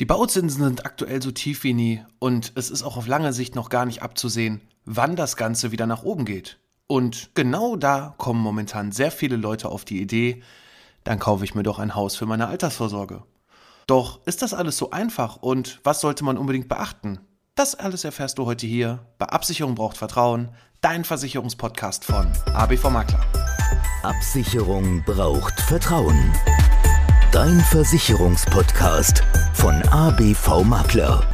Die Bauzinsen sind aktuell so tief wie nie und es ist auch auf lange Sicht noch gar nicht abzusehen, wann das Ganze wieder nach oben geht. Und genau da kommen momentan sehr viele Leute auf die Idee, dann kaufe ich mir doch ein Haus für meine Altersvorsorge. Doch ist das alles so einfach und was sollte man unbedingt beachten? Das alles erfährst du heute hier bei Absicherung braucht Vertrauen, dein Versicherungspodcast von ABV Makler. Absicherung braucht Vertrauen. Dein Versicherungspodcast von ABV Makler.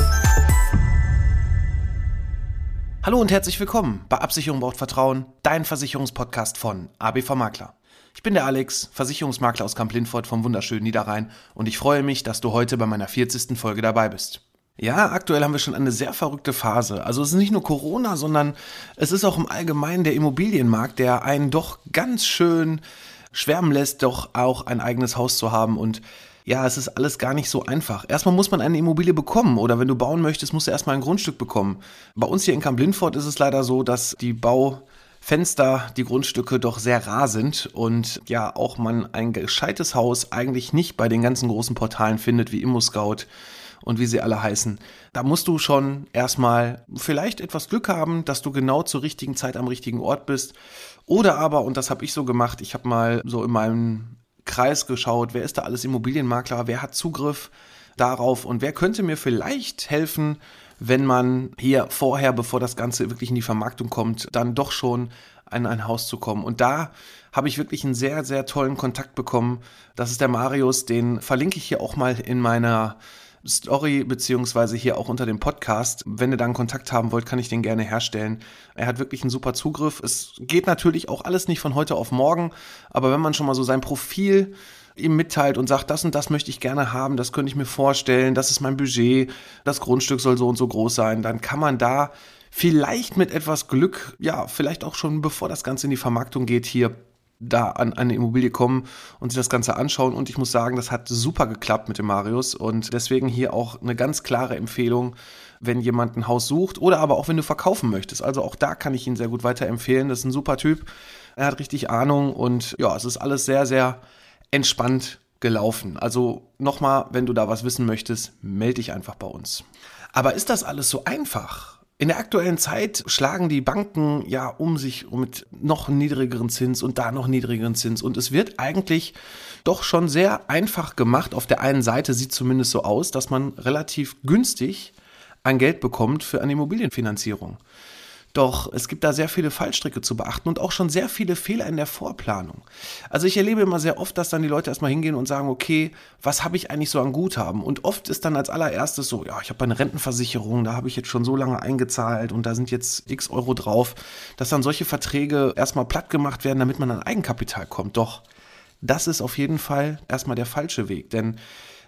Hallo und herzlich willkommen bei Absicherung braucht Vertrauen, dein Versicherungspodcast von ABV Makler. Ich bin der Alex, Versicherungsmakler aus Kamp-Lindfort vom wunderschönen Niederrhein und ich freue mich, dass du heute bei meiner 40. Folge dabei bist. Ja, aktuell haben wir schon eine sehr verrückte Phase. Also es ist nicht nur Corona, sondern es ist auch im Allgemeinen der Immobilienmarkt, der einen doch ganz schön schwärmen lässt, doch auch ein eigenes Haus zu haben und ja, es ist alles gar nicht so einfach. Erstmal muss man eine Immobilie bekommen oder wenn du bauen möchtest, musst du erstmal ein Grundstück bekommen. Bei uns hier in Kamp-Lindfort ist es leider so, dass die Baufenster, die Grundstücke doch sehr rar sind und ja, auch man ein gescheites Haus eigentlich nicht bei den ganzen großen Portalen findet wie ImmoScout und wie sie alle heißen. Da musst du schon erstmal vielleicht etwas Glück haben, dass du genau zur richtigen Zeit am richtigen Ort bist. Oder aber, und das habe ich so gemacht, ich habe mal so in meinem Kreis geschaut, wer ist da alles Immobilienmakler, wer hat Zugriff darauf und wer könnte mir vielleicht helfen, wenn man hier vorher, bevor das Ganze wirklich in die Vermarktung kommt, dann doch schon an ein Haus zu kommen. Und da habe ich wirklich einen sehr, sehr tollen Kontakt bekommen. Das ist der Marius, den verlinke ich hier auch mal in meiner Story, beziehungsweise hier auch unter dem Podcast. Wenn ihr dann Kontakt haben wollt, kann ich den gerne herstellen. Er hat wirklich einen super Zugriff. Es geht natürlich auch alles nicht von heute auf morgen, aber wenn man schon mal so sein Profil ihm mitteilt und sagt, das und das möchte ich gerne haben, das könnte ich mir vorstellen, das ist mein Budget, das Grundstück soll so und so groß sein, dann kann man da vielleicht mit etwas Glück, ja, vielleicht auch schon bevor das Ganze in die Vermarktung geht, hier da an eine Immobilie kommen und sich das Ganze anschauen. Und ich muss sagen, das hat super geklappt mit dem Marius. Und deswegen hier auch eine ganz klare Empfehlung, wenn jemand ein Haus sucht oder aber auch wenn du verkaufen möchtest. Also auch da kann ich ihn sehr gut weiterempfehlen. Das ist ein super Typ. Er hat richtig Ahnung und ja, es ist alles sehr, sehr entspannt gelaufen. Also nochmal, wenn du da was wissen möchtest, melde dich einfach bei uns. Aber ist das alles so einfach? In der aktuellen Zeit schlagen die Banken ja um sich mit noch niedrigeren Zins und da noch niedrigeren Zins und es wird eigentlich doch schon sehr einfach gemacht. Auf der einen Seite sieht zumindest so aus, dass man relativ günstig ein Geld bekommt für eine Immobilienfinanzierung. Doch es gibt da sehr viele Fallstricke zu beachten und auch schon sehr viele Fehler in der Vorplanung. Also ich erlebe immer sehr oft, dass dann die Leute erstmal hingehen und sagen, okay, was habe ich eigentlich so an Guthaben? Und oft ist dann als allererstes so, ja, ich habe eine Rentenversicherung, da habe ich jetzt schon so lange eingezahlt und da sind jetzt x Euro drauf, dass dann solche Verträge erstmal platt gemacht werden, damit man an Eigenkapital kommt. Doch das ist auf jeden Fall erstmal der falsche Weg, denn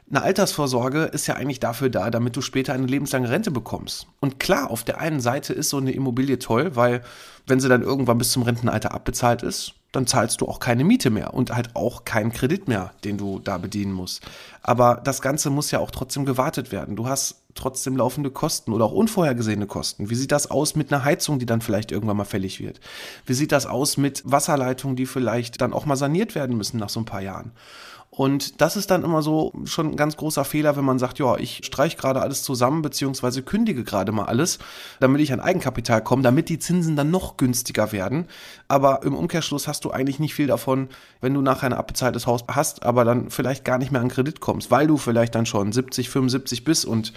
eine Altersvorsorge ist ja eigentlich dafür da, damit du später eine lebenslange Rente bekommst. Und klar, auf der einen Seite ist so eine Immobilie toll, weil wenn sie dann irgendwann bis zum Rentenalter abbezahlt ist, dann zahlst du auch keine Miete mehr und halt auch keinen Kredit mehr, den du da bedienen musst. Aber das Ganze muss ja auch trotzdem gewartet werden. Du hast trotzdem laufende Kosten oder auch unvorhergesehene Kosten. Wie sieht das aus mit einer Heizung, die dann vielleicht irgendwann mal fällig wird? Wie sieht das aus mit Wasserleitungen, die vielleicht dann auch mal saniert werden müssen nach so ein paar Jahren? Und das ist dann immer so schon ein ganz großer Fehler, wenn man sagt, ja, ich streich gerade alles zusammen, beziehungsweise kündige gerade mal alles, damit ich an Eigenkapital komme, damit die Zinsen dann noch günstiger werden. Aber im Umkehrschluss hast du eigentlich nicht viel davon, wenn du nachher ein abbezahltes Haus hast, aber dann vielleicht gar nicht mehr an Kredit kommst, weil du vielleicht dann schon 70, 75 bist und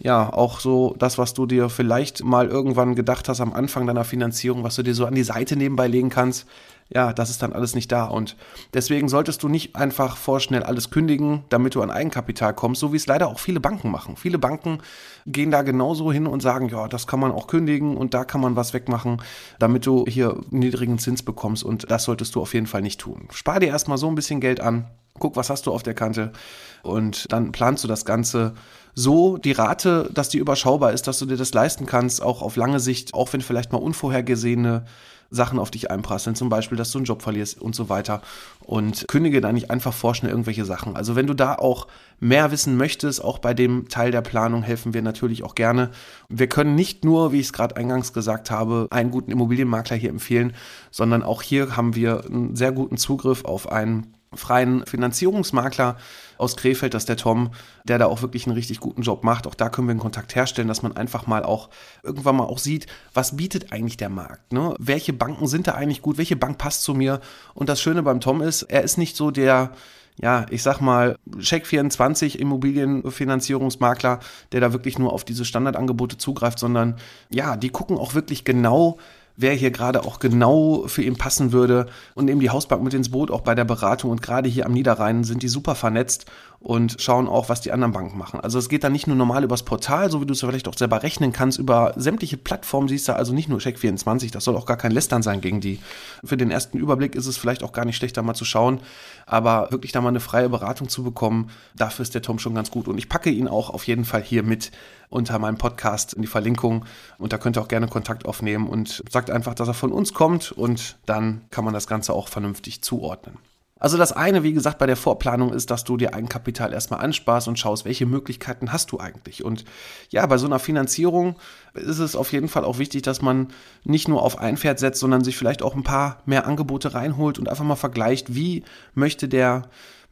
ja, auch so das, was du dir vielleicht mal irgendwann gedacht hast am Anfang deiner Finanzierung, was du dir so an die Seite nebenbei legen kannst, ja, das ist dann alles nicht da. Und deswegen solltest du nicht einfach vorschnell alles kündigen, damit du an Eigenkapital kommst, so wie es leider auch viele Banken machen. Viele Banken gehen da genauso hin und sagen, ja, das kann man auch kündigen und da kann man was wegmachen, damit du hier niedrigen Zins bekommst. Und das solltest du auf jeden Fall nicht tun. Spar dir erstmal so ein bisschen Geld an, guck, was hast du auf der Kante und dann planst du das Ganze so die Rate, dass die überschaubar ist, dass du dir das leisten kannst, auch auf lange Sicht, auch wenn vielleicht mal unvorhergesehene Sachen auf dich einprasseln, zum Beispiel, dass du einen Job verlierst und so weiter. Und kündige da nicht einfach vorschnell irgendwelche Sachen. Also wenn du da auch mehr wissen möchtest, auch bei dem Teil der Planung helfen wir natürlich auch gerne. Wir können nicht nur, wie ich es gerade eingangs gesagt habe, einen guten Immobilienmakler hier empfehlen, sondern auch hier haben wir einen sehr guten Zugriff auf einen freien Finanzierungsmakler aus Krefeld, das ist der Tom, der da auch wirklich einen richtig guten Job macht. Auch da können wir einen Kontakt herstellen, dass man einfach mal auch irgendwann mal auch sieht, was bietet eigentlich der Markt? Ne? Welche Banken sind da eigentlich gut? Welche Bank passt zu mir? Und das Schöne beim Tom ist, er ist nicht so der ja, ich sag mal, Check24 Immobilienfinanzierungsmakler, der da wirklich nur auf diese Standardangebote zugreift, sondern ja, die gucken auch wirklich genau, wer hier gerade auch genau für ihn passen würde und nehmen die Hausbank mit ins Boot, auch bei der Beratung. Und gerade hier am Niederrhein sind die super vernetzt und schauen auch, was die anderen Banken machen. Also es geht dann nicht nur normal übers Portal, so wie du es vielleicht auch selber rechnen kannst, über sämtliche Plattformen siehst du also nicht nur Check24, das soll auch gar kein Lästern sein gegen die. Für den ersten Überblick ist es vielleicht auch gar nicht schlecht, da mal zu schauen, aber wirklich da mal eine freie Beratung zu bekommen, dafür ist der Tom schon ganz gut. Und ich packe ihn auch auf jeden Fall hier mit unter meinem Podcast in die Verlinkung und da könnt ihr auch gerne Kontakt aufnehmen und sagt einfach, dass er von uns kommt und dann kann man das Ganze auch vernünftig zuordnen. Also das eine, wie gesagt, bei der Vorplanung ist, dass du dir Eigenkapital erstmal ansparst und schaust, welche Möglichkeiten hast du eigentlich. Und ja, bei so einer Finanzierung ist es auf jeden Fall auch wichtig, dass man nicht nur auf ein Pferd setzt, sondern sich vielleicht auch ein paar mehr Angebote reinholt und einfach mal vergleicht, wie möchte der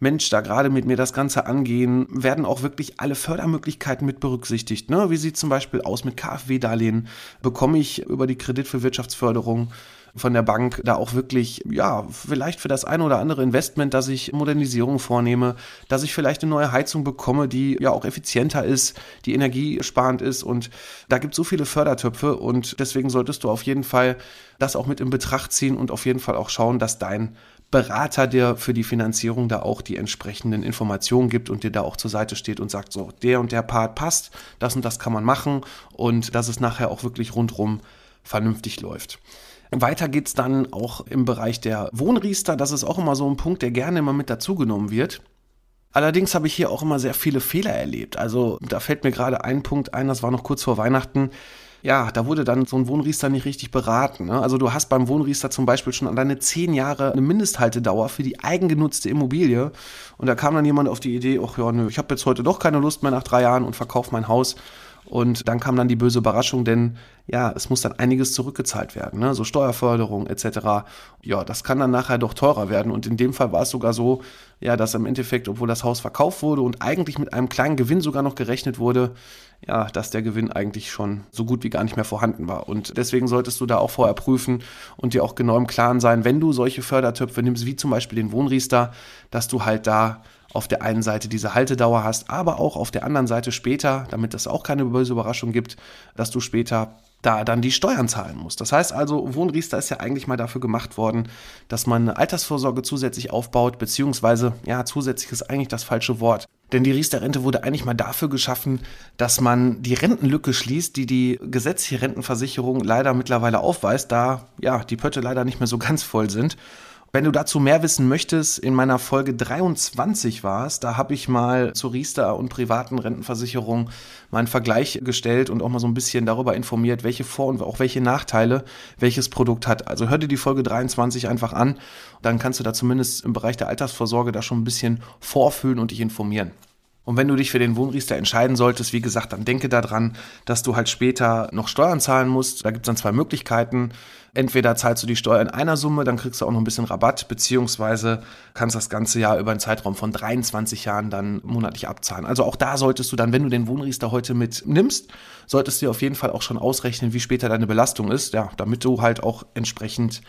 Mensch da gerade mit mir das Ganze angehen, werden auch wirklich alle Fördermöglichkeiten mit berücksichtigt. Ne? Wie sieht zum Beispiel aus mit KfW-Darlehen? Bekomme ich über die Kredit für Wirtschaftsförderung von der Bank da auch wirklich, ja, vielleicht für das eine oder andere Investment, dass ich Modernisierung vornehme, dass ich vielleicht eine neue Heizung bekomme, die ja auch effizienter ist, die energiesparend ist und da gibt es so viele Fördertöpfe und deswegen solltest du auf jeden Fall das auch mit in Betracht ziehen und auf jeden Fall auch schauen, dass dein Berater dir für die Finanzierung da auch die entsprechenden Informationen gibt und dir da auch zur Seite steht und sagt, so, der und der Part passt, das und das kann man machen und dass es nachher auch wirklich rundrum vernünftig läuft. Weiter geht's dann auch im Bereich der Wohnriester. Das ist auch immer so ein Punkt, der gerne immer mit dazugenommen wird. Allerdings habe ich hier auch immer sehr viele Fehler erlebt. Also da fällt mir gerade ein Punkt ein, das war noch kurz vor Weihnachten. Ja, da wurde dann so ein Wohnriester nicht richtig beraten. Ne? Also du hast beim Wohnriester zum Beispiel schon alleine zehn Jahre eine Mindesthaltedauer für die eigengenutzte Immobilie. Und da kam dann jemand auf die Idee, ach ja, nö, ich habe jetzt heute doch keine Lust mehr nach drei Jahren und verkaufe mein Haus. Und dann kam dann die böse Überraschung, denn ja, es muss dann einiges zurückgezahlt werden, ne? so Steuerförderung etc. Ja, das kann dann nachher doch teurer werden. Und in dem Fall war es sogar so, ja, dass im Endeffekt, obwohl das Haus verkauft wurde und eigentlich mit einem kleinen Gewinn sogar noch gerechnet wurde, ja, dass der Gewinn eigentlich schon so gut wie gar nicht mehr vorhanden war. Und deswegen solltest du da auch vorher prüfen und dir auch genau im Klaren sein, wenn du solche Fördertöpfe nimmst, wie zum Beispiel den Wohnriester, dass du halt da auf der einen Seite diese Haltedauer hast, aber auch auf der anderen Seite später, damit es auch keine böse Überraschung gibt, dass du später da dann die Steuern zahlen musst. Das heißt also, Wohnriester ist ja eigentlich mal dafür gemacht worden, dass man eine Altersvorsorge zusätzlich aufbaut, beziehungsweise, ja, zusätzlich ist eigentlich das falsche Wort. Denn die Riester-Rente wurde eigentlich mal dafür geschaffen, dass man die Rentenlücke schließt, die die gesetzliche Rentenversicherung leider mittlerweile aufweist, da ja die Pötte leider nicht mehr so ganz voll sind. Wenn du dazu mehr wissen möchtest, in meiner Folge 23 war es, da habe ich mal zur Riester und privaten Rentenversicherung mal einen Vergleich gestellt und auch mal so ein bisschen darüber informiert, welche Vor- und auch welche Nachteile welches Produkt hat. Also hör dir die Folge 23 einfach an, dann kannst du da zumindest im Bereich der Altersvorsorge da schon ein bisschen vorfühlen und dich informieren. Und wenn du dich für den Wohnriester entscheiden solltest, wie gesagt, dann denke daran, dass du halt später noch Steuern zahlen musst. Da gibt es dann zwei Möglichkeiten. Entweder zahlst du die Steuer in einer Summe, dann kriegst du auch noch ein bisschen Rabatt, beziehungsweise kannst das ganze Jahr über einen Zeitraum von 23 Jahren dann monatlich abzahlen. Also auch da solltest du dann, wenn du den Wohnriester heute mitnimmst, solltest du dir auf jeden Fall auch schon ausrechnen, wie später deine Belastung ist, ja, damit du halt auch entsprechend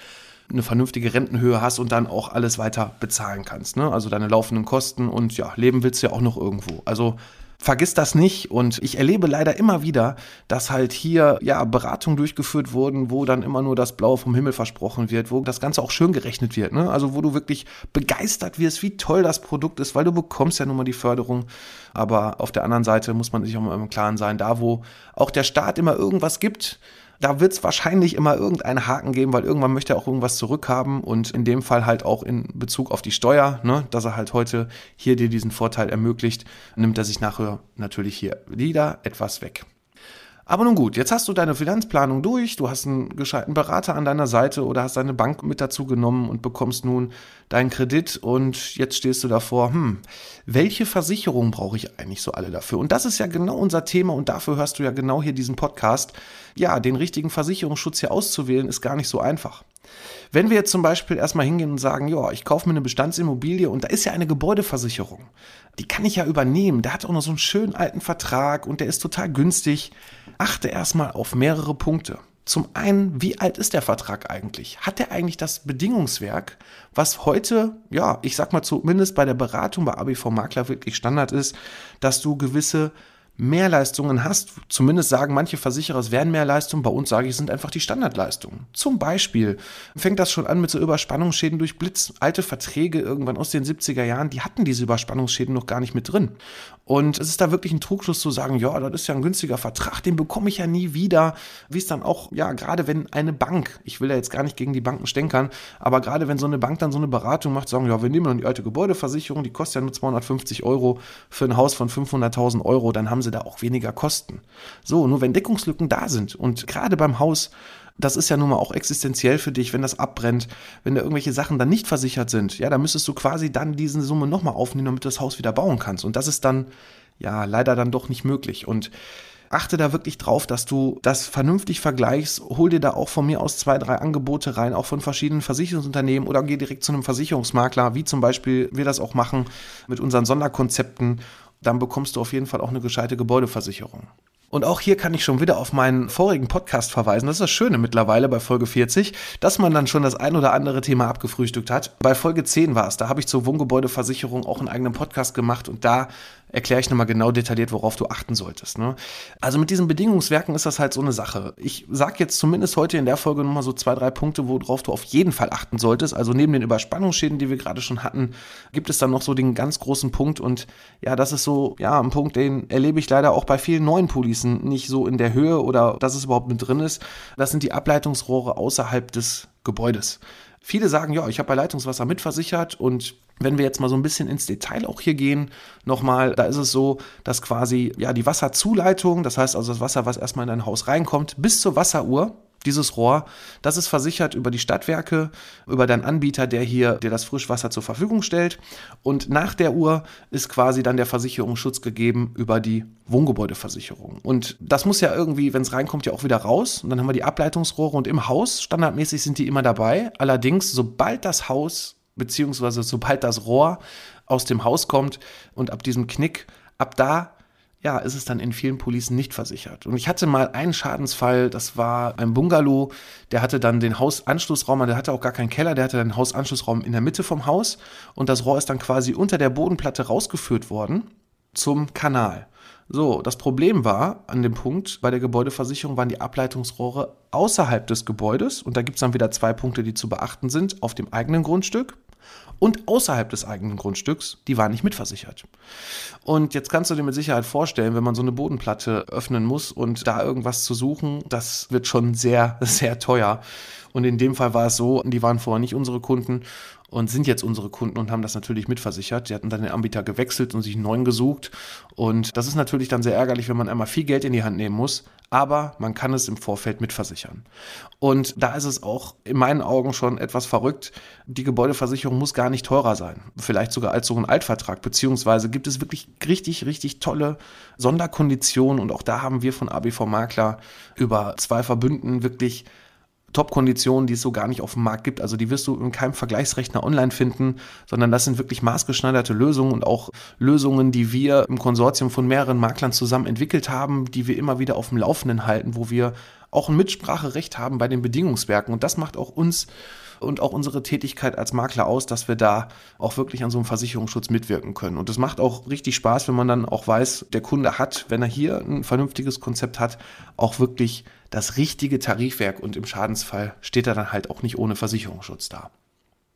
eine vernünftige Rentenhöhe hast und dann auch alles weiter bezahlen kannst. Ne? Also deine laufenden Kosten und ja, leben willst du ja auch noch irgendwo. Also vergiss das nicht. Und ich erlebe leider immer wieder, dass halt hier ja Beratungen durchgeführt wurden, wo dann immer nur das Blaue vom Himmel versprochen wird, wo das Ganze auch schön gerechnet wird. Ne? Also wo du wirklich begeistert wirst, wie toll das Produkt ist, weil du bekommst ja nun mal die Förderung. Aber auf der anderen Seite muss man sich auch mal im Klaren sein, da wo auch der Staat immer irgendwas gibt, da wird es wahrscheinlich immer irgendeinen Haken geben, weil irgendwann möchte er auch irgendwas zurückhaben und in dem Fall halt auch in Bezug auf die Steuer, ne, dass er halt heute hier dir diesen Vorteil ermöglicht, nimmt er sich nachher natürlich hier wieder etwas weg. Aber nun gut, jetzt hast du deine Finanzplanung durch, du hast einen gescheiten Berater an deiner Seite oder hast deine Bank mit dazu genommen und bekommst nun deinen Kredit und jetzt stehst du davor, hm, welche Versicherung brauche ich eigentlich so alle dafür? Und das ist ja genau unser Thema und dafür hörst du ja genau hier diesen Podcast. Ja, den richtigen Versicherungsschutz hier auszuwählen ist gar nicht so einfach. Wenn wir jetzt zum Beispiel erstmal hingehen und sagen, ja, ich kaufe mir eine Bestandsimmobilie und da ist ja eine Gebäudeversicherung, die kann ich ja übernehmen, der hat auch noch so einen schönen alten Vertrag und der ist total günstig. Achte erstmal auf mehrere Punkte. Zum einen, wie alt ist der Vertrag eigentlich? Hat er eigentlich das Bedingungswerk, was heute, ja, ich sag mal zumindest bei der Beratung bei ABV Makler wirklich Standard ist, dass du gewisse Mehrleistungen hast. Zumindest sagen manche Versicherer, es wären Mehrleistungen. Bei uns sage ich, sind einfach die Standardleistungen. Zum Beispiel fängt das schon an mit so Überspannungsschäden durch Blitz. Alte Verträge irgendwann aus den 70er Jahren, die hatten diese Überspannungsschäden noch gar nicht mit drin. Und es ist da wirklich ein Trugschluss zu sagen, ja, das ist ja ein günstiger Vertrag, den bekomme ich ja nie wieder. Wie es dann auch, ja, gerade wenn eine Bank, ich will ja jetzt gar nicht gegen die Banken stänkern, aber gerade wenn so eine Bank dann so eine Beratung macht, sagen, ja, wir nehmen dann die alte Gebäudeversicherung, die kostet ja nur 250 Euro für ein Haus von 500.000 Euro, dann haben sie da auch weniger Kosten. So, nur wenn Deckungslücken da sind und gerade beim Haus das ist ja nun mal auch existenziell für dich, wenn das abbrennt, wenn da irgendwelche Sachen dann nicht versichert sind, ja, da müsstest du quasi dann diese Summe nochmal aufnehmen, damit du das Haus wieder bauen kannst. Und das ist dann, ja, leider dann doch nicht möglich. Und achte da wirklich drauf, dass du das vernünftig vergleichst. Hol dir da auch von mir aus zwei, drei Angebote rein, auch von verschiedenen Versicherungsunternehmen oder geh direkt zu einem Versicherungsmakler, wie zum Beispiel wir das auch machen mit unseren Sonderkonzepten. Dann bekommst du auf jeden Fall auch eine gescheite Gebäudeversicherung. Und auch hier kann ich schon wieder auf meinen vorigen Podcast verweisen. Das ist das Schöne mittlerweile bei Folge 40, dass man dann schon das ein oder andere Thema abgefrühstückt hat. Bei Folge 10 war es, da habe ich zur Wohngebäudeversicherung auch einen eigenen Podcast gemacht und da erkläre ich nochmal genau detailliert, worauf du achten solltest. Ne? Also mit diesen Bedingungswerken ist das halt so eine Sache. Ich sage jetzt zumindest heute in der Folge nochmal so zwei, drei Punkte, worauf du auf jeden Fall achten solltest. Also neben den Überspannungsschäden, die wir gerade schon hatten, gibt es dann noch so den ganz großen Punkt und ja, das ist so, ja, ein Punkt, den erlebe ich leider auch bei vielen neuen Policen nicht so in der Höhe oder dass es überhaupt mit drin ist. Das sind die Ableitungsrohre außerhalb des Gebäudes. Viele sagen, ja, ich habe bei Leitungswasser mitversichert und wenn wir jetzt mal so ein bisschen ins Detail auch hier gehen, nochmal, da ist es so, dass quasi ja die Wasserzuleitung, das heißt also das Wasser, was erstmal in dein Haus reinkommt, bis zur Wasseruhr, dieses Rohr, das ist versichert über die Stadtwerke, über deinen Anbieter, der hier dir das Frischwasser zur Verfügung stellt. Und nach der Uhr ist quasi dann der Versicherungsschutz gegeben über die Wohngebäudeversicherung. Und das muss ja irgendwie, wenn es reinkommt, ja auch wieder raus. Und dann haben wir die Ableitungsrohre und im Haus, standardmäßig sind die immer dabei. Allerdings, sobald das Haus beziehungsweise sobald das Rohr aus dem Haus kommt und ab diesem Knick, ab da ja, ist es dann in vielen Policen nicht versichert. Und ich hatte mal einen Schadensfall, das war ein Bungalow, der hatte dann den Hausanschlussraum, der hatte auch gar keinen Keller, der hatte den Hausanschlussraum in der Mitte vom Haus und das Rohr ist dann quasi unter der Bodenplatte rausgeführt worden zum Kanal. So, das Problem war an dem Punkt bei der Gebäudeversicherung waren die Ableitungsrohre außerhalb des Gebäudes und da gibt es dann wieder zwei Punkte, die zu beachten sind, auf dem eigenen Grundstück und außerhalb des eigenen Grundstücks, die waren nicht mitversichert. Und jetzt kannst du dir mit Sicherheit vorstellen, wenn man so eine Bodenplatte öffnen muss und da irgendwas zu suchen, das wird schon sehr, sehr teuer. Und in dem Fall war es so, die waren vorher nicht unsere Kunden und sind jetzt unsere Kunden und haben das natürlich mitversichert. Die hatten dann den Anbieter gewechselt und sich einen neuen gesucht. Und das ist natürlich dann sehr ärgerlich, wenn man einmal viel Geld in die Hand nehmen muss, aber man kann es im Vorfeld mitversichern. Und da ist es auch in meinen Augen schon etwas verrückt. Die Gebäudeversicherung muss gar nicht teurer sein. Vielleicht sogar als so ein Altvertrag. Beziehungsweise gibt es wirklich richtig, richtig tolle Sonderkonditionen. Und auch da haben wir von ABV Makler über zwei Verbünden wirklich Top-Konditionen, die es so gar nicht auf dem Markt gibt. Also die wirst du in keinem Vergleichsrechner online finden, sondern das sind wirklich maßgeschneiderte Lösungen und auch Lösungen, die wir im Konsortium von mehreren Maklern zusammen entwickelt haben, die wir immer wieder auf dem Laufenden halten, wo wir auch ein Mitspracherecht haben bei den Bedingungswerken. Und das macht auch uns und auch unsere Tätigkeit als Makler aus, dass wir da auch wirklich an so einem Versicherungsschutz mitwirken können. Und das macht auch richtig Spaß, wenn man dann auch weiß, der Kunde hat, wenn er hier ein vernünftiges Konzept hat, auch wirklich das richtige Tarifwerk und im Schadensfall steht er dann halt auch nicht ohne Versicherungsschutz da.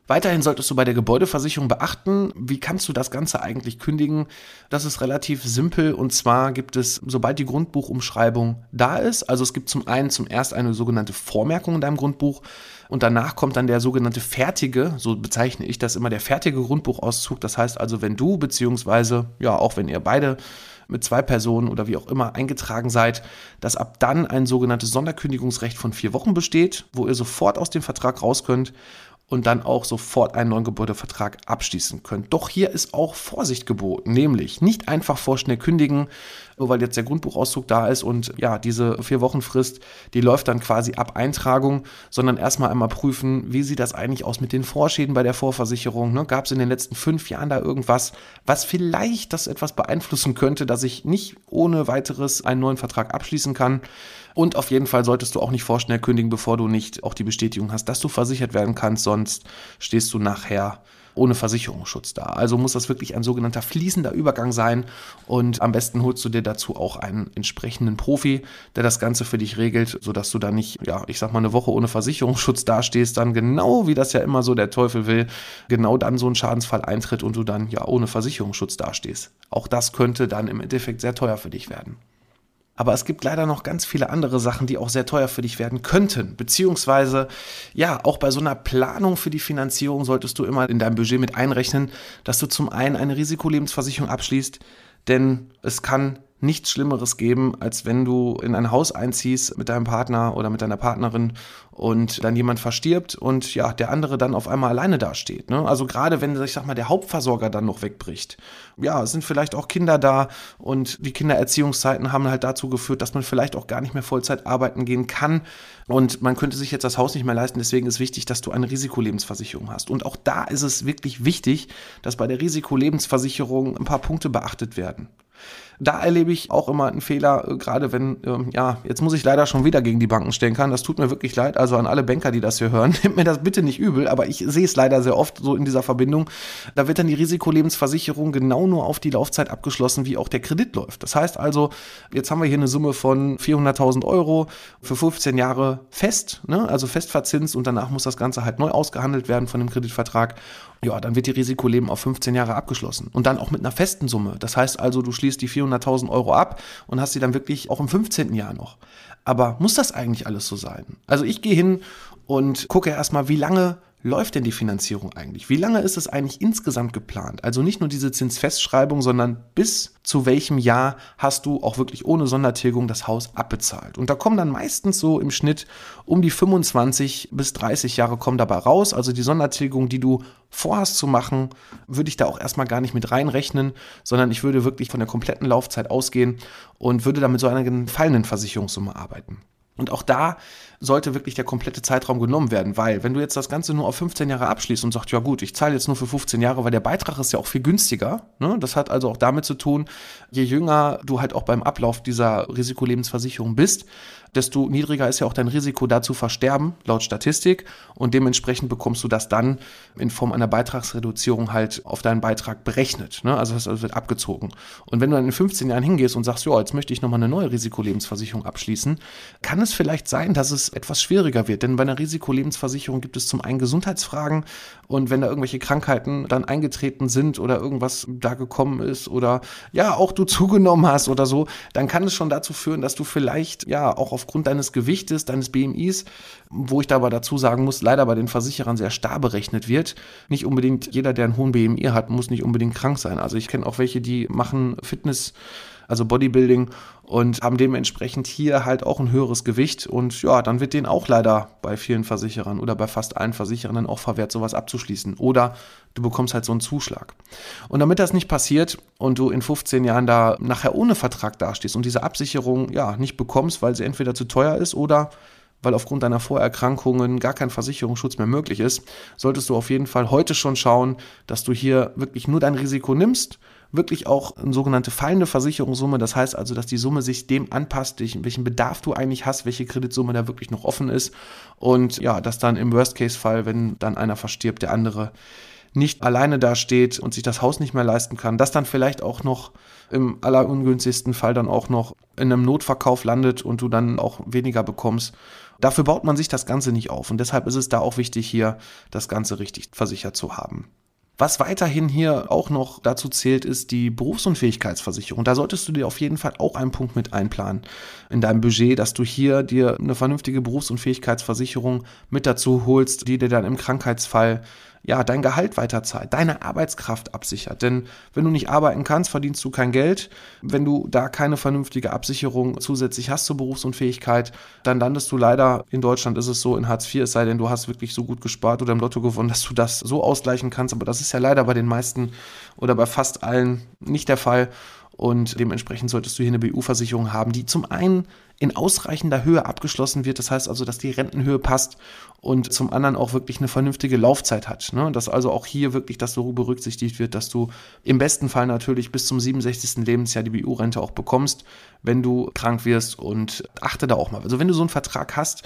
Weiterhin solltest du bei der Gebäudeversicherung beachten, wie kannst du das Ganze eigentlich kündigen. Das ist relativ simpel und zwar gibt es, sobald die Grundbuchumschreibung da ist, also es gibt zum einen zum erst eine sogenannte Vormerkung in deinem Grundbuch und danach kommt dann der sogenannte fertige, so bezeichne ich das immer, der fertige Grundbuchauszug. Das heißt also, wenn du beziehungsweise ja auch wenn ihr beide mit zwei Personen oder wie auch immer eingetragen seid, dass ab dann ein sogenanntes Sonderkündigungsrecht von vier Wochen besteht, wo ihr sofort aus dem Vertrag raus könnt und dann auch sofort einen neuen Gebäudevertrag abschließen könnt. Doch hier ist auch Vorsicht geboten, nämlich nicht einfach vorschnell kündigen, nur weil jetzt der Grundbuchauszug da ist und ja, diese vier Wochen Frist, die läuft dann quasi ab Eintragung, sondern erstmal einmal prüfen, wie sieht das eigentlich aus mit den Vorschäden bei der Vorversicherung? Ne? Gab es in den letzten fünf Jahren da irgendwas, was vielleicht das etwas beeinflussen könnte, dass ich nicht ohne weiteres einen neuen Vertrag abschließen kann? Und auf jeden Fall solltest du auch nicht vorschnell kündigen, bevor du nicht auch die Bestätigung hast, dass du versichert werden kannst, sonst stehst du nachher ohne Versicherungsschutz da. Also muss das wirklich ein sogenannter fließender Übergang sein und am besten holst du dir dazu auch einen entsprechenden Profi, der das Ganze für dich regelt, sodass du da nicht, ja, ich sag mal, eine Woche ohne Versicherungsschutz dastehst, dann genau wie das ja immer so der Teufel will, genau dann so ein Schadensfall eintritt und du dann ja ohne Versicherungsschutz dastehst. Auch das könnte dann im Endeffekt sehr teuer für dich werden. Aber es gibt leider noch ganz viele andere Sachen, die auch sehr teuer für dich werden könnten. Beziehungsweise, ja, auch bei so einer Planung für die Finanzierung solltest du immer in deinem Budget mit einrechnen, dass du zum einen eine Risikolebensversicherung abschließt, denn es kann nichts Schlimmeres geben, als wenn du in ein Haus einziehst mit deinem Partner oder mit deiner Partnerin und dann jemand verstirbt und ja, der andere dann auf einmal alleine dasteht. Ne? Also gerade wenn, ich sag mal, der Hauptversorger dann noch wegbricht. Ja, es sind vielleicht auch Kinder da und die Kindererziehungszeiten haben halt dazu geführt, dass man vielleicht auch gar nicht mehr Vollzeit arbeiten gehen kann und man könnte sich jetzt das Haus nicht mehr leisten. Deswegen ist wichtig, dass du eine Risikolebensversicherung hast. Und auch da ist es wirklich wichtig, dass bei der Risikolebensversicherung ein paar Punkte beachtet werden. Da erlebe ich auch immer einen Fehler, äh, gerade wenn, ähm, ja, jetzt muss ich leider schon wieder gegen die Banken stänkern. Das tut mir wirklich leid. Also an alle Banker, die das hier hören, nehmt mir das bitte nicht übel, aber ich sehe es leider sehr oft so in dieser Verbindung. Da wird dann die Risikolebensversicherung genau nur auf die Laufzeit abgeschlossen, wie auch der Kredit läuft. Das heißt also, jetzt haben wir hier eine Summe von 400.000 Euro für 15 Jahre fest, ne? also festverzinst und danach muss das Ganze halt neu ausgehandelt werden von dem Kreditvertrag ja, dann wird die Risikoleben auf 15 Jahre abgeschlossen. Und dann auch mit einer festen Summe. Das heißt also, du schließt die 400.000 Euro ab und hast sie dann wirklich auch im 15. Jahr noch. Aber muss das eigentlich alles so sein? Also ich gehe hin und gucke erstmal, wie lange läuft denn die Finanzierung eigentlich? Wie lange ist es eigentlich insgesamt geplant? Also nicht nur diese Zinsfestschreibung, sondern bis zu welchem Jahr hast du auch wirklich ohne Sondertilgung das Haus abbezahlt? Und da kommen dann meistens so im Schnitt um die 25 bis 30 Jahre kommen dabei raus. Also die Sondertilgung, die du vorhast zu machen, würde ich da auch erstmal gar nicht mit reinrechnen, sondern ich würde wirklich von der kompletten Laufzeit ausgehen und würde damit so einer fallenden Versicherungssumme arbeiten. Und auch da sollte wirklich der komplette Zeitraum genommen werden, weil wenn du jetzt das Ganze nur auf 15 Jahre abschließt und sagst, ja gut, ich zahle jetzt nur für 15 Jahre, weil der Beitrag ist ja auch viel günstiger. Ne? Das hat also auch damit zu tun, je jünger du halt auch beim Ablauf dieser Risikolebensversicherung bist, desto niedriger ist ja auch dein Risiko dazu versterben, laut Statistik. Und dementsprechend bekommst du das dann in Form einer Beitragsreduzierung halt auf deinen Beitrag berechnet. Ne? Also das wird abgezogen. Und wenn du dann in 15 Jahren hingehst und sagst, ja, jetzt möchte ich nochmal eine neue Risikolebensversicherung abschließen, kann es vielleicht sein, dass es etwas schwieriger wird. Denn bei einer Risikolebensversicherung gibt es zum einen Gesundheitsfragen und wenn da irgendwelche Krankheiten dann eingetreten sind oder irgendwas da gekommen ist oder ja, auch du zugenommen hast oder so, dann kann es schon dazu führen, dass du vielleicht ja auch aufgrund deines Gewichtes, deines BMIs, wo ich dabei dazu sagen muss, leider bei den Versicherern sehr starr berechnet wird. Nicht unbedingt jeder, der einen hohen BMI hat, muss nicht unbedingt krank sein. Also ich kenne auch welche, die machen Fitness also Bodybuilding und haben dementsprechend hier halt auch ein höheres Gewicht und ja, dann wird denen auch leider bei vielen Versicherern oder bei fast allen Versicherern auch verwehrt, sowas abzuschließen oder du bekommst halt so einen Zuschlag. Und damit das nicht passiert und du in 15 Jahren da nachher ohne Vertrag dastehst und diese Absicherung ja nicht bekommst, weil sie entweder zu teuer ist oder weil aufgrund deiner Vorerkrankungen gar kein Versicherungsschutz mehr möglich ist, solltest du auf jeden Fall heute schon schauen, dass du hier wirklich nur dein Risiko nimmst wirklich auch eine sogenannte fallende Versicherungssumme. Das heißt also, dass die Summe sich dem anpasst, welchen Bedarf du eigentlich hast, welche Kreditsumme da wirklich noch offen ist. Und ja, dass dann im Worst-Case-Fall, wenn dann einer verstirbt, der andere nicht alleine dasteht und sich das Haus nicht mehr leisten kann, dass dann vielleicht auch noch im allerungünstigsten Fall dann auch noch in einem Notverkauf landet und du dann auch weniger bekommst. Dafür baut man sich das Ganze nicht auf und deshalb ist es da auch wichtig, hier das Ganze richtig versichert zu haben. Was weiterhin hier auch noch dazu zählt, ist die Berufsunfähigkeitsversicherung. Da solltest du dir auf jeden Fall auch einen Punkt mit einplanen in deinem Budget, dass du hier dir eine vernünftige Berufsunfähigkeitsversicherung mit dazu holst, die dir dann im Krankheitsfall ja, dein Gehalt weiterzahlt, deine Arbeitskraft absichert. Denn wenn du nicht arbeiten kannst, verdienst du kein Geld. Wenn du da keine vernünftige Absicherung zusätzlich hast zur Berufsunfähigkeit, dann landest du leider, in Deutschland ist es so, in Hartz IV, es sei denn, du hast wirklich so gut gespart oder im Lotto gewonnen, dass du das so ausgleichen kannst. Aber das ist ja leider bei den meisten oder bei fast allen nicht der Fall. Und dementsprechend solltest du hier eine BU-Versicherung haben, die zum einen in ausreichender Höhe abgeschlossen wird. Das heißt also, dass die Rentenhöhe passt und zum anderen auch wirklich eine vernünftige Laufzeit hat. Ne? Dass also auch hier wirklich das so berücksichtigt wird, dass du im besten Fall natürlich bis zum 67. Lebensjahr die BU-Rente auch bekommst, wenn du krank wirst und achte da auch mal. Also wenn du so einen Vertrag hast,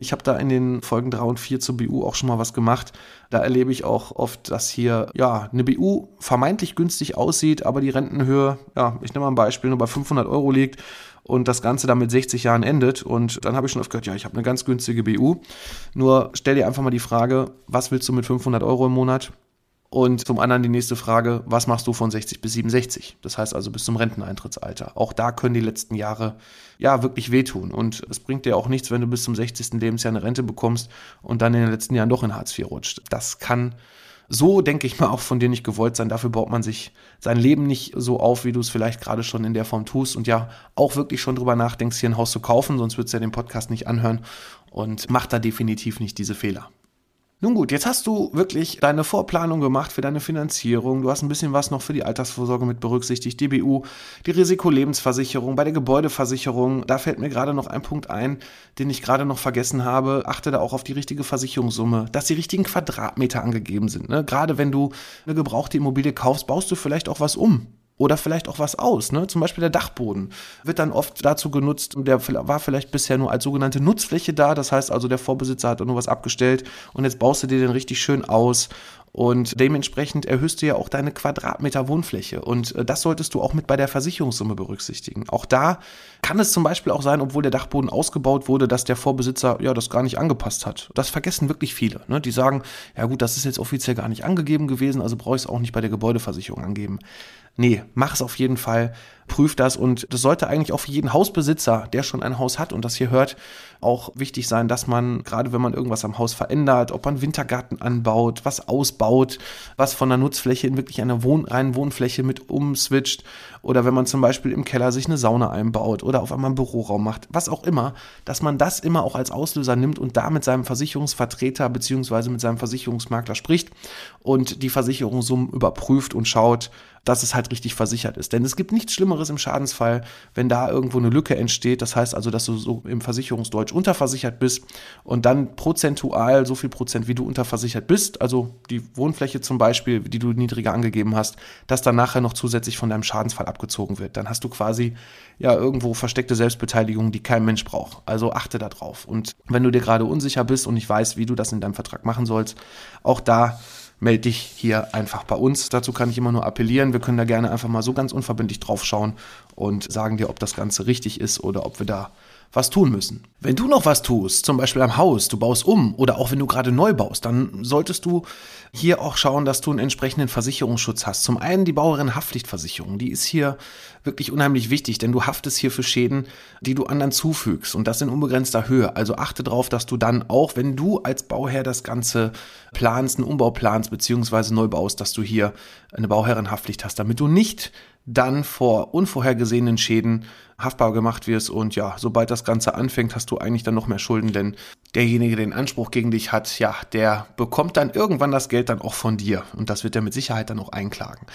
ich habe da in den Folgen 3 und 4 zur BU auch schon mal was gemacht. Da erlebe ich auch oft, dass hier ja eine BU vermeintlich günstig aussieht, aber die Rentenhöhe, ja, ich nehme mal ein Beispiel, nur bei 500 Euro liegt und das Ganze dann mit 60 Jahren endet. Und dann habe ich schon oft gehört, ja, ich habe eine ganz günstige BU. Nur stell dir einfach mal die Frage, was willst du mit 500 Euro im Monat? Und zum anderen die nächste Frage, was machst du von 60 bis 67? Das heißt also bis zum Renteneintrittsalter. Auch da können die letzten Jahre ja wirklich wehtun. Und es bringt dir auch nichts, wenn du bis zum 60. Lebensjahr eine Rente bekommst und dann in den letzten Jahren doch in Hartz IV rutscht. Das kann so, denke ich mal, auch von dir nicht gewollt sein. Dafür baut man sich sein Leben nicht so auf, wie du es vielleicht gerade schon in der Form tust und ja auch wirklich schon drüber nachdenkst, hier ein Haus zu kaufen, sonst würdest du ja den Podcast nicht anhören und mach da definitiv nicht diese Fehler. Nun gut, jetzt hast du wirklich deine Vorplanung gemacht für deine Finanzierung. Du hast ein bisschen was noch für die Altersvorsorge mit berücksichtigt, DBU, die Risikolebensversicherung, bei der Gebäudeversicherung. Da fällt mir gerade noch ein Punkt ein, den ich gerade noch vergessen habe. Achte da auch auf die richtige Versicherungssumme, dass die richtigen Quadratmeter angegeben sind. Ne? Gerade wenn du eine gebrauchte Immobilie kaufst, baust du vielleicht auch was um oder vielleicht auch was aus. Ne? Zum Beispiel der Dachboden wird dann oft dazu genutzt, der war vielleicht bisher nur als sogenannte Nutzfläche da. Das heißt also, der Vorbesitzer hat nur was abgestellt und jetzt baust du dir den richtig schön aus und dementsprechend erhöhst du ja auch deine Quadratmeter Wohnfläche. Und äh, das solltest du auch mit bei der Versicherungssumme berücksichtigen. Auch da kann es zum Beispiel auch sein, obwohl der Dachboden ausgebaut wurde, dass der Vorbesitzer ja das gar nicht angepasst hat. Das vergessen wirklich viele. Ne? Die sagen, ja gut, das ist jetzt offiziell gar nicht angegeben gewesen, also brauche ich es auch nicht bei der Gebäudeversicherung angeben. Nee, mach es auf jeden Fall, prüf das und das sollte eigentlich auch für jeden Hausbesitzer, der schon ein Haus hat und das hier hört, auch wichtig sein, dass man, gerade wenn man irgendwas am Haus verändert, ob man Wintergarten anbaut, was ausbaut, was von der Nutzfläche in wirklich eine Wohn reinen Wohnfläche mit umswitcht oder wenn man zum Beispiel im Keller sich eine Sauna einbaut oder auf einmal einen Büroraum macht, was auch immer, dass man das immer auch als Auslöser nimmt und da mit seinem Versicherungsvertreter beziehungsweise mit seinem Versicherungsmakler spricht und die Versicherungssummen überprüft und schaut, dass es halt richtig versichert ist. Denn es gibt nichts Schlimmeres im Schadensfall, wenn da irgendwo eine Lücke entsteht. Das heißt also, dass du so im Versicherungsdeutsch unterversichert bist und dann prozentual so viel Prozent, wie du unterversichert bist, also die Wohnfläche zum Beispiel, die du niedriger angegeben hast, dass dann nachher noch zusätzlich von deinem Schadensfall abgezogen wird. Dann hast du quasi ja irgendwo versteckte Selbstbeteiligung, die kein Mensch braucht. Also achte darauf. Und wenn du dir gerade unsicher bist und nicht weißt, wie du das in deinem Vertrag machen sollst, auch da melde dich hier einfach bei uns. Dazu kann ich immer nur appellieren. Wir können da gerne einfach mal so ganz unverbindlich drauf schauen und sagen dir, ob das Ganze richtig ist oder ob wir da was tun müssen. Wenn du noch was tust, zum Beispiel am Haus, du baust um oder auch wenn du gerade neu baust, dann solltest du hier auch schauen, dass du einen entsprechenden Versicherungsschutz hast. Zum einen die Bauherrin Haftpflichtversicherung, die ist hier wirklich unheimlich wichtig, denn du haftest hier für Schäden, die du anderen zufügst und das in unbegrenzter Höhe. Also achte darauf, dass du dann auch, wenn du als Bauherr das Ganze planst, einen Umbau planst beziehungsweise neu baust, dass du hier eine Bauherrenhaftpflicht hast, damit du nicht dann vor unvorhergesehenen Schäden haftbar gemacht wirst und ja, sobald das Ganze anfängt, hast du eigentlich dann noch mehr Schulden, denn derjenige, der den Anspruch gegen dich hat, ja, der bekommt dann irgendwann das Geld dann auch von dir und das wird er mit Sicherheit dann auch einklagen.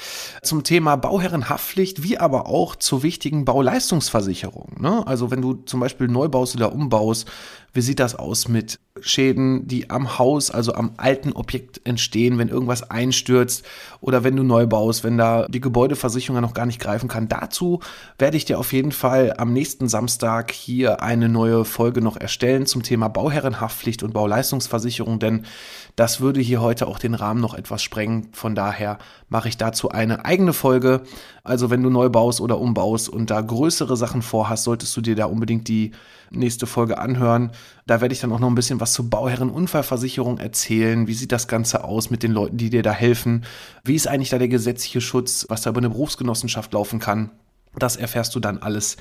Zum Thema Bauherrenhaftpflicht, wie aber auch zur wichtigen Bauleistungsversicherung. Ne? Also wenn du zum Beispiel neu baust oder umbaust, wie sieht das aus mit Schäden, die am Haus, also am alten Objekt entstehen, wenn irgendwas einstürzt oder wenn du neu baust, wenn da die Gebäudeversicherung noch gar nicht greifen kann. Dazu werde ich dir auf jeden Fall am nächsten Samstag hier eine neue Folge noch erstellen zum Thema Bauherrenhaftpflicht und Bauleistungsversicherung, denn das würde hier heute auch den Rahmen noch etwas sprengen. Von daher mache ich dazu eine eigene Folge. Also wenn du neu baust oder umbaust und da größere Sachen vorhast, solltest du dir da unbedingt die nächste Folge anhören. Da werde ich dann auch noch ein bisschen was zur Bauherrenunfallversicherung erzählen. Wie sieht das Ganze aus mit den Leuten, die dir da helfen? Wie ist eigentlich da der gesetzliche Schutz, was da über eine Berufsgenossenschaft laufen kann? Das erfährst du dann alles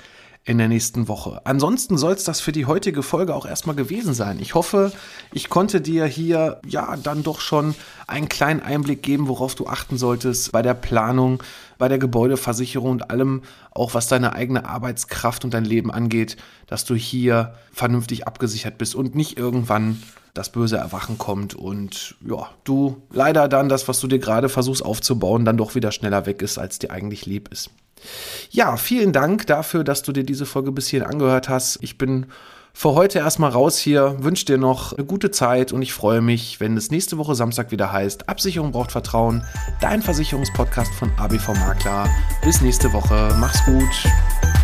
in der nächsten Woche. Ansonsten soll es das für die heutige Folge auch erstmal gewesen sein. Ich hoffe, ich konnte dir hier ja dann doch schon einen kleinen Einblick geben, worauf du achten solltest bei der Planung, bei der Gebäudeversicherung und allem, auch was deine eigene Arbeitskraft und dein Leben angeht, dass du hier vernünftig abgesichert bist und nicht irgendwann das böse Erwachen kommt und ja, du leider dann das, was du dir gerade versuchst aufzubauen, dann doch wieder schneller weg ist, als dir eigentlich lieb ist. Ja, vielen Dank dafür, dass du dir diese Folge bis hierhin angehört hast. Ich bin für heute erstmal raus hier, wünsche dir noch eine gute Zeit und ich freue mich, wenn es nächste Woche Samstag wieder heißt, Absicherung braucht Vertrauen, dein Versicherungspodcast von ABV Makler. Bis nächste Woche, mach's gut.